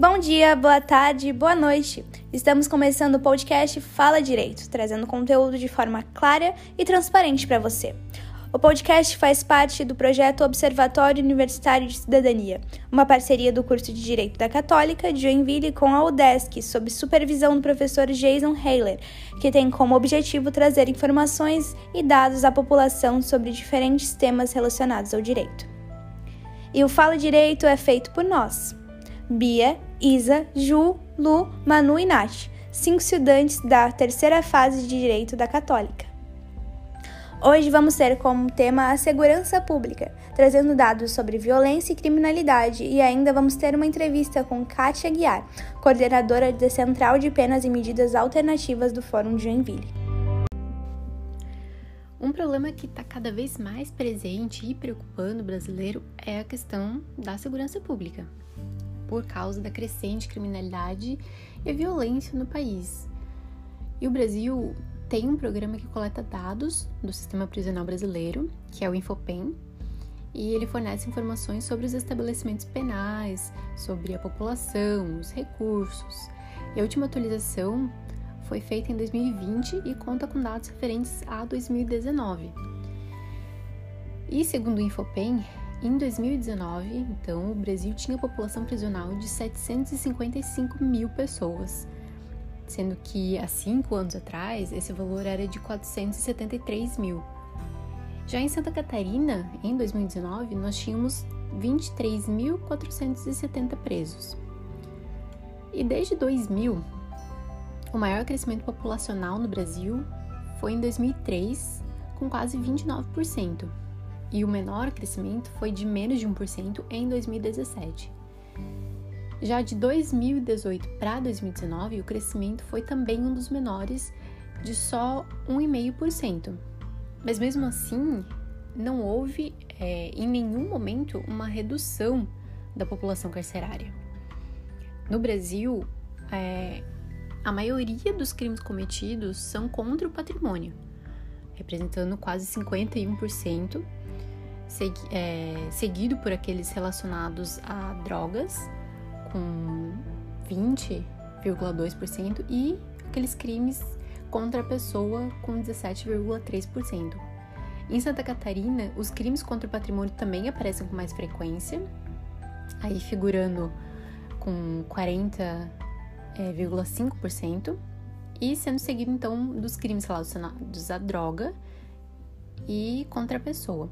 Bom dia, boa tarde, boa noite. Estamos começando o podcast Fala Direito, trazendo conteúdo de forma clara e transparente para você. O podcast faz parte do projeto Observatório Universitário de Cidadania, uma parceria do curso de Direito da Católica de Joinville com a UDESC, sob supervisão do professor Jason Haler, que tem como objetivo trazer informações e dados à população sobre diferentes temas relacionados ao direito. E o Fala Direito é feito por nós, Bia, Isa, Ju, Lu, Manu e Nath, cinco estudantes da terceira fase de Direito da Católica. Hoje vamos ter como tema a segurança pública, trazendo dados sobre violência e criminalidade, e ainda vamos ter uma entrevista com Kátia Guiar, coordenadora da Central de Penas e Medidas Alternativas do Fórum de Joinville. Um problema que está cada vez mais presente e preocupando o brasileiro é a questão da segurança pública, por causa da crescente criminalidade e violência no país. E o Brasil tem um programa que coleta dados do sistema prisional brasileiro, que é o Infopen, e ele fornece informações sobre os estabelecimentos penais, sobre a população, os recursos. E a última atualização foi feita em 2020 e conta com dados referentes a 2019. E segundo o Infopen, em 2019, então, o Brasil tinha população prisional de 755 mil pessoas sendo que há cinco anos atrás esse valor era de 473 mil. Já em Santa Catarina, em 2019, nós tínhamos 23.470 presos. E desde 2000, o maior crescimento populacional no Brasil foi em 2003, com quase 29%, e o menor crescimento foi de menos de 1% em 2017. Já de 2018 para 2019, o crescimento foi também um dos menores, de só 1,5%. Mas mesmo assim, não houve é, em nenhum momento uma redução da população carcerária. No Brasil, é, a maioria dos crimes cometidos são contra o patrimônio, representando quase 51%, segui é, seguido por aqueles relacionados a drogas, com 20,2% e aqueles crimes contra a pessoa com 17,3%. Em Santa Catarina, os crimes contra o patrimônio também aparecem com mais frequência, aí figurando com 40,5% e sendo seguido então dos crimes relacionados à droga e contra a pessoa.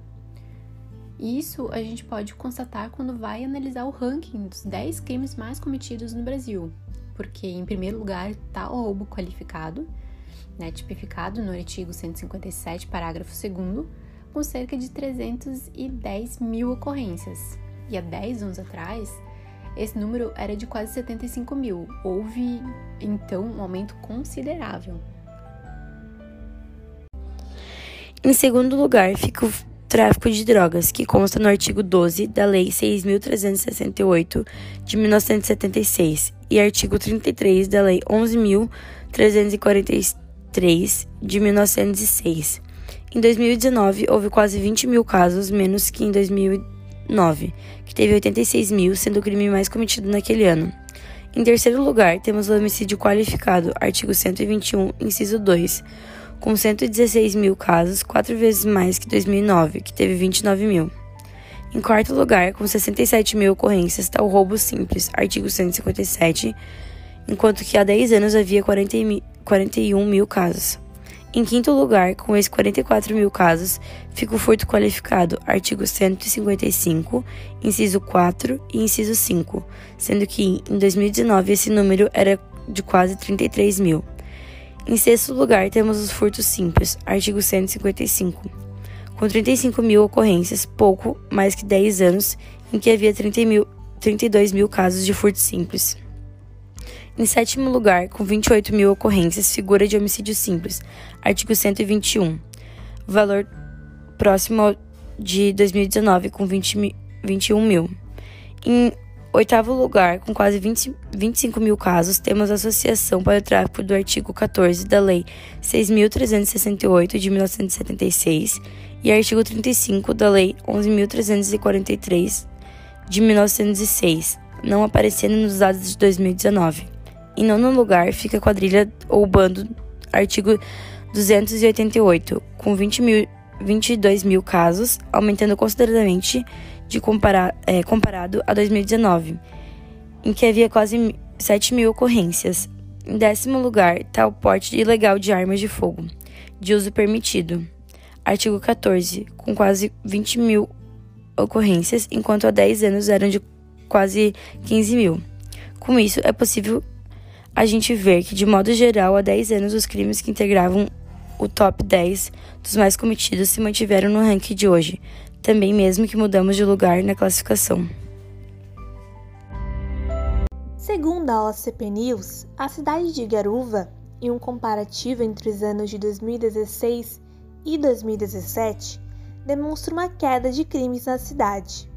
Isso a gente pode constatar quando vai analisar o ranking dos 10 crimes mais cometidos no Brasil, porque em primeiro lugar está o roubo qualificado, né, tipificado no artigo 157, parágrafo 2 com cerca de 310 mil ocorrências. E há 10 anos atrás, esse número era de quase 75 mil. Houve, então, um aumento considerável. Em segundo lugar, fica o tráfico de drogas, que consta no artigo 12 da Lei 6.368 de 1976 e artigo 33 da Lei 11.343 de 1906. Em 2019, houve quase 20 mil casos, menos que em 2009, que teve 86 mil, sendo o crime mais cometido naquele ano. Em terceiro lugar, temos o homicídio qualificado, artigo 121, inciso 2 com 116 mil casos, quatro vezes mais que 2009, que teve 29 mil. Em quarto lugar, com 67 mil ocorrências, está o roubo simples, artigo 157, enquanto que há 10 anos havia 40 mil, 41 mil casos. Em quinto lugar, com esses 44 mil casos, fica o furto qualificado, artigo 155, inciso 4 e inciso 5, sendo que em 2019 esse número era de quase 33 mil. Em sexto lugar, temos os furtos simples, artigo 155, com 35 mil ocorrências, pouco mais que 10 anos, em que havia 30 mil, 32 mil casos de furto simples. Em sétimo lugar, com 28 mil ocorrências, figura de homicídio simples, artigo 121, valor próximo de 2019, com 20, 21 mil. Em Oitavo lugar, com quase 20, 25 mil casos, temos a Associação para o Tráfico do artigo 14 da Lei 6.368 de 1976 e artigo 35 da Lei 11.343 de 1906, não aparecendo nos dados de 2019. Em nono lugar fica a quadrilha ou bando, artigo 288, com 20 mil, 22 mil casos, aumentando consideravelmente de comparar, é, comparado a 2019, em que havia quase 7 mil ocorrências. Em décimo lugar está o porte ilegal de armas de fogo, de uso permitido. Artigo 14, com quase 20 mil ocorrências, enquanto há 10 anos eram de quase 15 mil. Com isso, é possível a gente ver que, de modo geral, há 10 anos os crimes que integravam o top 10 dos mais cometidos se mantiveram no ranking de hoje, também mesmo que mudamos de lugar na classificação. Segundo a OCP News, a cidade de Garuva, em um comparativo entre os anos de 2016 e 2017, demonstra uma queda de crimes na cidade.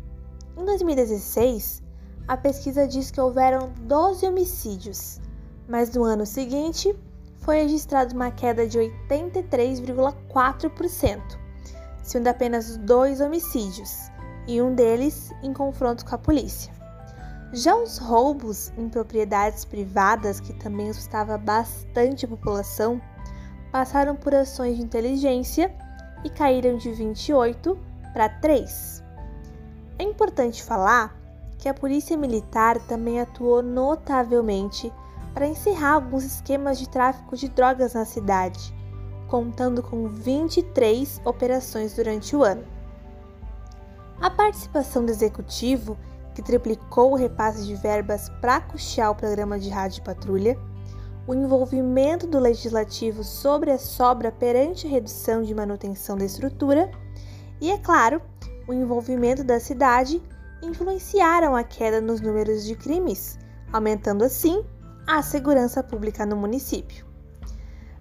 Em 2016, a pesquisa diz que houveram 12 homicídios, mas no ano seguinte foi registrada uma queda de 83,4%, sendo apenas dois homicídios, e um deles em confronto com a polícia. Já os roubos em propriedades privadas, que também assustava bastante a população, passaram por ações de inteligência e caíram de 28 para 3. É importante falar que a Polícia Militar também atuou notavelmente para encerrar alguns esquemas de tráfico de drogas na cidade, contando com 23 operações durante o ano. A participação do executivo, que triplicou o repasse de verbas para custear o programa de rádio patrulha, o envolvimento do legislativo sobre a sobra perante a redução de manutenção da estrutura e, é claro, o envolvimento da cidade influenciaram a queda nos números de crimes, aumentando assim a segurança pública no município.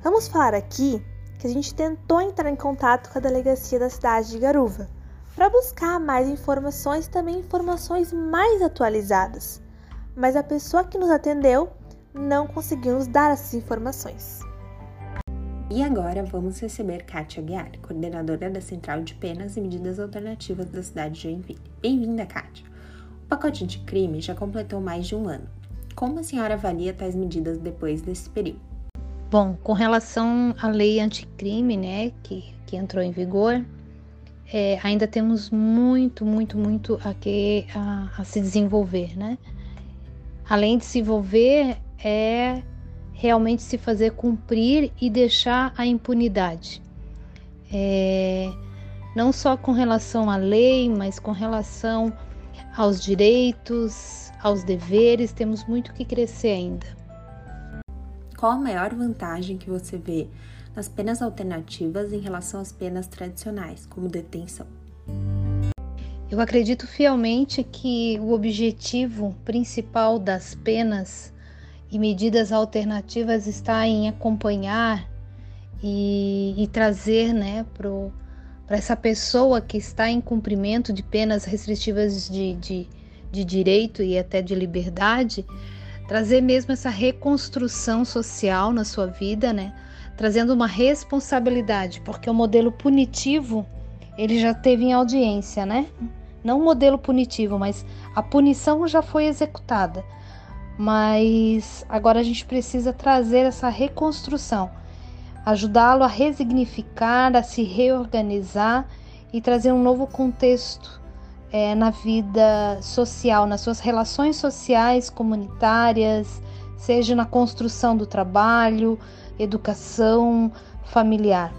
Vamos falar aqui que a gente tentou entrar em contato com a delegacia da cidade de Garuva para buscar mais informações e também informações mais atualizadas, mas a pessoa que nos atendeu não conseguiu nos dar essas informações. E agora vamos receber Kátia Guiar, coordenadora da Central de Penas e Medidas Alternativas da cidade de Joinville. Bem-vinda, Kátia! O pacote anticrime já completou mais de um ano como a senhora avalia tais medidas depois desse período? Bom, com relação à lei anticrime, né, que, que entrou em vigor, é, ainda temos muito, muito, muito a, que, a, a se desenvolver, né? Além de se envolver, é realmente se fazer cumprir e deixar a impunidade. É, não só com relação à lei, mas com relação aos direitos, aos deveres, temos muito que crescer ainda. Qual a maior vantagem que você vê nas penas alternativas em relação às penas tradicionais, como detenção? Eu acredito fielmente que o objetivo principal das penas e medidas alternativas está em acompanhar e, e trazer né, para essa pessoa que está em cumprimento de penas restritivas de, de de direito e até de liberdade, trazer mesmo essa reconstrução social na sua vida, né? Trazendo uma responsabilidade, porque o modelo punitivo ele já teve em audiência, né? Não o modelo punitivo, mas a punição já foi executada. Mas agora a gente precisa trazer essa reconstrução, ajudá-lo a resignificar, a se reorganizar e trazer um novo contexto é, na vida social, nas suas relações sociais, comunitárias, seja na construção do trabalho, educação familiar.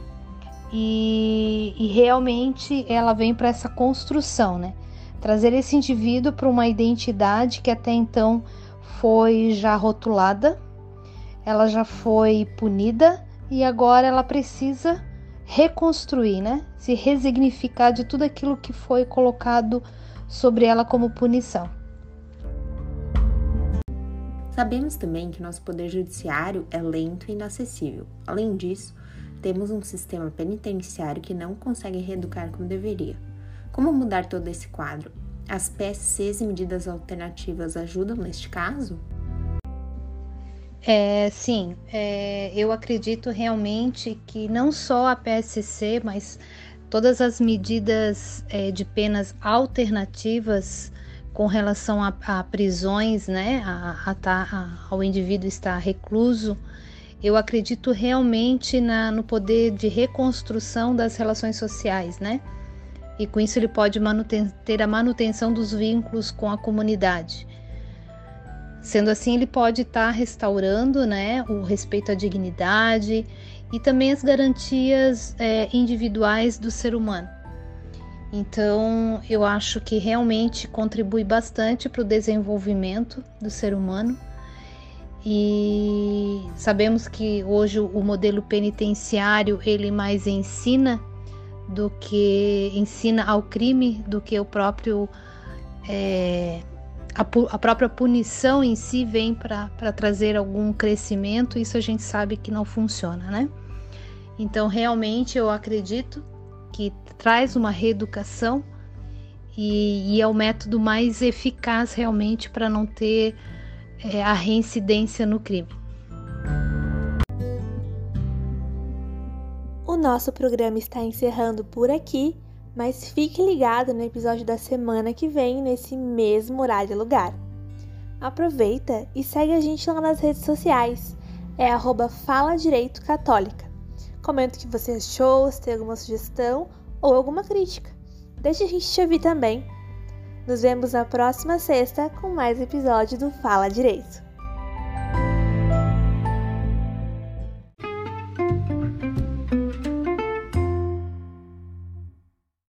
E, e realmente ela vem para essa construção, né? Trazer esse indivíduo para uma identidade que até então foi já rotulada, ela já foi punida e agora ela precisa reconstruir, né? Se resignificar de tudo aquilo que foi colocado sobre ela como punição. Sabemos também que nosso poder judiciário é lento e inacessível. Além disso, temos um sistema penitenciário que não consegue reeducar como deveria. Como mudar todo esse quadro? As PSCs e medidas alternativas ajudam neste caso? É, sim, é, eu acredito realmente que não só a PSC, mas todas as medidas é, de penas alternativas com relação a, a prisões, né, a, tá, a, ao indivíduo estar recluso, eu acredito realmente na, no poder de reconstrução das relações sociais, né? E com isso ele pode ter a manutenção dos vínculos com a comunidade. Sendo assim, ele pode estar tá restaurando né, o respeito à dignidade e também as garantias é, individuais do ser humano. Então, eu acho que realmente contribui bastante para o desenvolvimento do ser humano. E sabemos que hoje o modelo penitenciário ele mais ensina do que ensina ao crime do que o próprio é, a, a própria punição em si vem para trazer algum crescimento, isso a gente sabe que não funciona, né? Então, realmente, eu acredito que traz uma reeducação e, e é o método mais eficaz realmente para não ter é, a reincidência no crime. O nosso programa está encerrando por aqui. Mas fique ligado no episódio da semana que vem, nesse mesmo horário e lugar. Aproveita e segue a gente lá nas redes sociais. É arroba Fala Direito Católica. Comenta o que você achou, se tem alguma sugestão ou alguma crítica. Deixa a gente te ouvir também. Nos vemos na próxima sexta com mais episódio do Fala Direito.